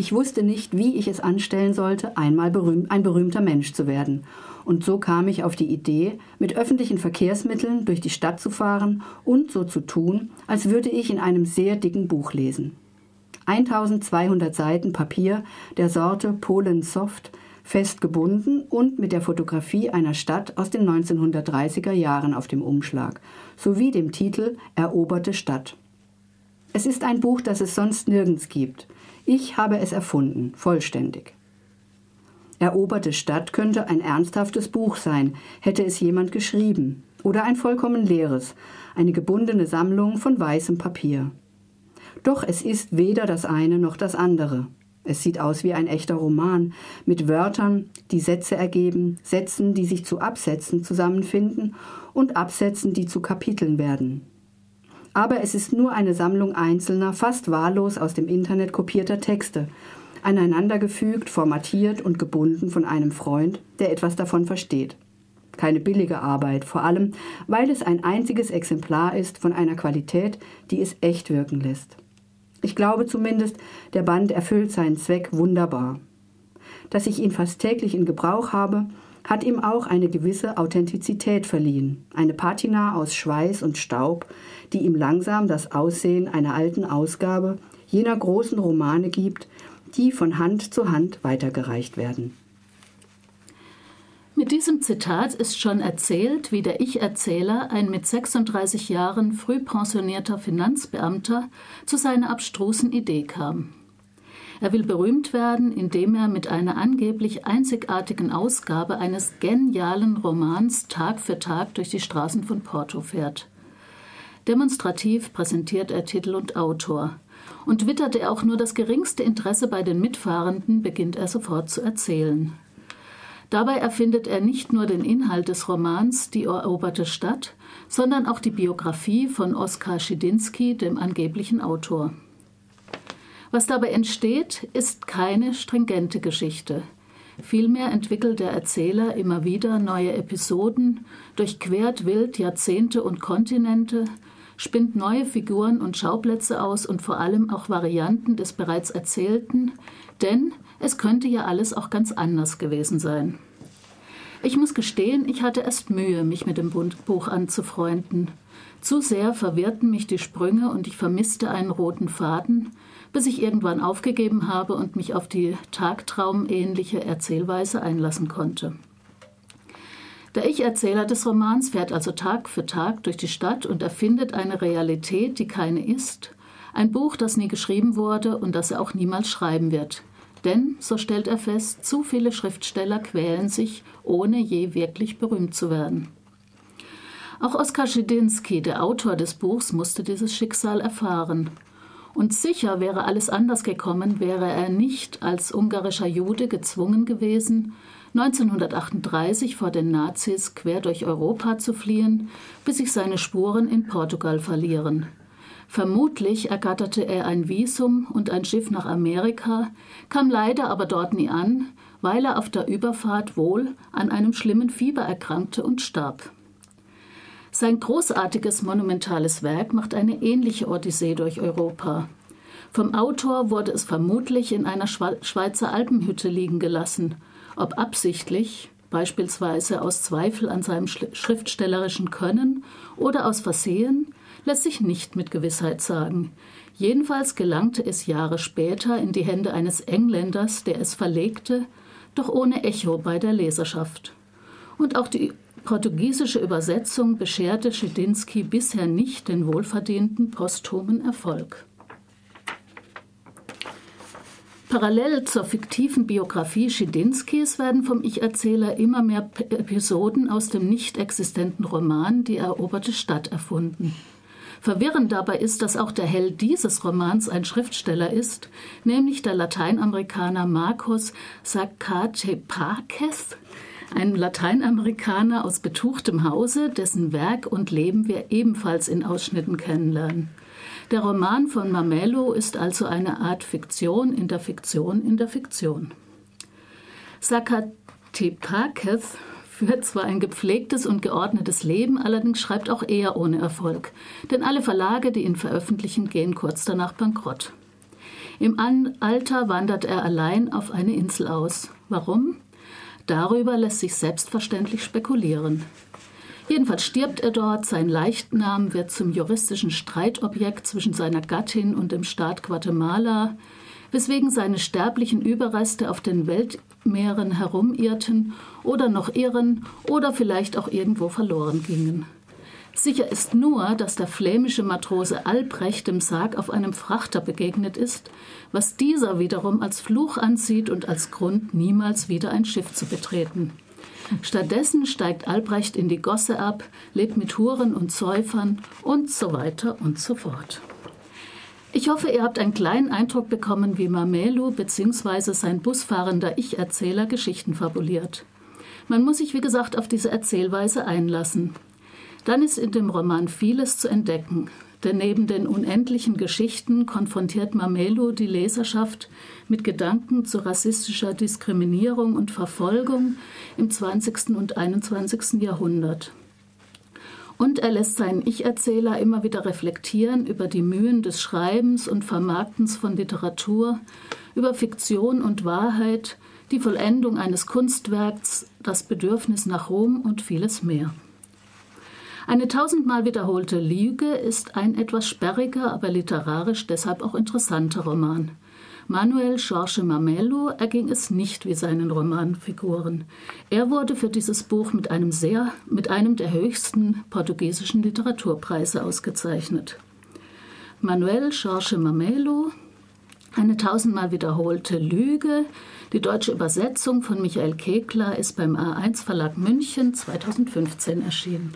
Ich wusste nicht, wie ich es anstellen sollte, einmal berühm ein berühmter Mensch zu werden. Und so kam ich auf die Idee, mit öffentlichen Verkehrsmitteln durch die Stadt zu fahren und so zu tun, als würde ich in einem sehr dicken Buch lesen. 1200 Seiten Papier der Sorte Polen Soft, fest gebunden und mit der Fotografie einer Stadt aus den 1930er Jahren auf dem Umschlag, sowie dem Titel Eroberte Stadt. Es ist ein Buch, das es sonst nirgends gibt. Ich habe es erfunden, vollständig. Eroberte Stadt könnte ein ernsthaftes Buch sein, hätte es jemand geschrieben, oder ein vollkommen leeres, eine gebundene Sammlung von weißem Papier. Doch es ist weder das eine noch das andere. Es sieht aus wie ein echter Roman, mit Wörtern, die Sätze ergeben, Sätzen, die sich zu Absätzen zusammenfinden und Absätzen, die zu Kapiteln werden. Aber es ist nur eine Sammlung einzelner, fast wahllos aus dem Internet kopierter Texte, aneinandergefügt, formatiert und gebunden von einem Freund, der etwas davon versteht. Keine billige Arbeit, vor allem weil es ein einziges Exemplar ist von einer Qualität, die es echt wirken lässt. Ich glaube zumindest, der Band erfüllt seinen Zweck wunderbar. Dass ich ihn fast täglich in Gebrauch habe, hat ihm auch eine gewisse Authentizität verliehen, eine Patina aus Schweiß und Staub, die ihm langsam das Aussehen einer alten Ausgabe jener großen Romane gibt, die von Hand zu Hand weitergereicht werden. Mit diesem Zitat ist schon erzählt, wie der Ich-Erzähler, ein mit 36 Jahren früh pensionierter Finanzbeamter, zu seiner abstrusen Idee kam. Er will berühmt werden, indem er mit einer angeblich einzigartigen Ausgabe eines genialen Romans Tag für Tag durch die Straßen von Porto fährt. Demonstrativ präsentiert er Titel und Autor und wittert er auch nur das geringste Interesse bei den Mitfahrenden, beginnt er sofort zu erzählen. Dabei erfindet er nicht nur den Inhalt des Romans Die eroberte Stadt, sondern auch die Biografie von Oskar Schidinski, dem angeblichen Autor. Was dabei entsteht, ist keine stringente Geschichte. Vielmehr entwickelt der Erzähler immer wieder neue Episoden, durchquert wild Jahrzehnte und Kontinente, spinnt neue Figuren und Schauplätze aus und vor allem auch Varianten des bereits Erzählten, denn es könnte ja alles auch ganz anders gewesen sein. Ich muss gestehen, ich hatte erst Mühe, mich mit dem Buch anzufreunden. Zu sehr verwirrten mich die Sprünge und ich vermisste einen roten Faden, bis ich irgendwann aufgegeben habe und mich auf die tagtraumähnliche Erzählweise einlassen konnte. Der Ich-Erzähler des Romans fährt also Tag für Tag durch die Stadt und erfindet eine Realität, die keine ist, ein Buch, das nie geschrieben wurde und das er auch niemals schreiben wird. Denn, so stellt er fest, zu viele Schriftsteller quälen sich, ohne je wirklich berühmt zu werden. Auch Oskar Schedinski, der Autor des Buchs, musste dieses Schicksal erfahren. Und sicher wäre alles anders gekommen, wäre er nicht als ungarischer Jude gezwungen gewesen, 1938 vor den Nazis quer durch Europa zu fliehen, bis sich seine Spuren in Portugal verlieren. Vermutlich ergatterte er ein Visum und ein Schiff nach Amerika, kam leider aber dort nie an, weil er auf der Überfahrt wohl an einem schlimmen Fieber erkrankte und starb. Sein großartiges monumentales Werk macht eine ähnliche Odyssee durch Europa. Vom Autor wurde es vermutlich in einer Schweizer Alpenhütte liegen gelassen ob absichtlich, beispielsweise aus Zweifel an seinem schriftstellerischen Können oder aus Versehen, lässt sich nicht mit Gewissheit sagen. Jedenfalls gelangte es Jahre später in die Hände eines Engländers, der es verlegte, doch ohne Echo bei der Leserschaft. Und auch die portugiesische Übersetzung bescherte Schedinski bisher nicht den wohlverdienten posthumen Erfolg. Parallel zur fiktiven Biografie Schidinskis werden vom Ich-Erzähler immer mehr Episoden aus dem nicht existenten Roman Die eroberte Stadt erfunden. Verwirrend dabei ist, dass auch der Held dieses Romans ein Schriftsteller ist, nämlich der Lateinamerikaner Marcos Zacatepáquez, ein Lateinamerikaner aus betuchtem Hause, dessen Werk und Leben wir ebenfalls in Ausschnitten kennenlernen. Der Roman von Mamelo ist also eine Art Fiktion in der Fiktion in der Fiktion. Zacatepáquez führt zwar ein gepflegtes und geordnetes Leben, allerdings schreibt auch er ohne Erfolg, denn alle Verlage, die ihn veröffentlichen, gehen kurz danach bankrott. Im Alter wandert er allein auf eine Insel aus. Warum? Darüber lässt sich selbstverständlich spekulieren. Jedenfalls stirbt er dort, sein Leichnam wird zum juristischen Streitobjekt zwischen seiner Gattin und dem Staat Guatemala, weswegen seine sterblichen Überreste auf den Weltmeeren herumirrten oder noch irren oder vielleicht auch irgendwo verloren gingen. Sicher ist nur, dass der flämische Matrose Albrecht dem Sarg auf einem Frachter begegnet ist, was dieser wiederum als Fluch ansieht und als Grund, niemals wieder ein Schiff zu betreten. Stattdessen steigt Albrecht in die Gosse ab, lebt mit Huren und Säufern und so weiter und so fort. Ich hoffe, ihr habt einen kleinen Eindruck bekommen, wie Mamelu bzw. sein busfahrender Ich-Erzähler Geschichten fabuliert. Man muss sich, wie gesagt, auf diese Erzählweise einlassen. Dann ist in dem Roman vieles zu entdecken, denn neben den unendlichen Geschichten konfrontiert Mamelu die Leserschaft mit Gedanken zu rassistischer Diskriminierung und Verfolgung im 20. und 21. Jahrhundert. Und er lässt seinen Ich-Erzähler immer wieder reflektieren über die Mühen des Schreibens und Vermarktens von Literatur, über Fiktion und Wahrheit, die Vollendung eines Kunstwerks, das Bedürfnis nach Ruhm und vieles mehr. Eine tausendmal wiederholte Lüge ist ein etwas sperriger, aber literarisch deshalb auch interessanter Roman. Manuel Jorge Mamelo erging es nicht wie seinen Romanfiguren. Er wurde für dieses Buch mit einem sehr, mit einem der höchsten portugiesischen Literaturpreise ausgezeichnet. Manuel Jorge Mamelo, eine tausendmal wiederholte Lüge. Die deutsche Übersetzung von Michael Kekler ist beim A1 Verlag München 2015 erschienen.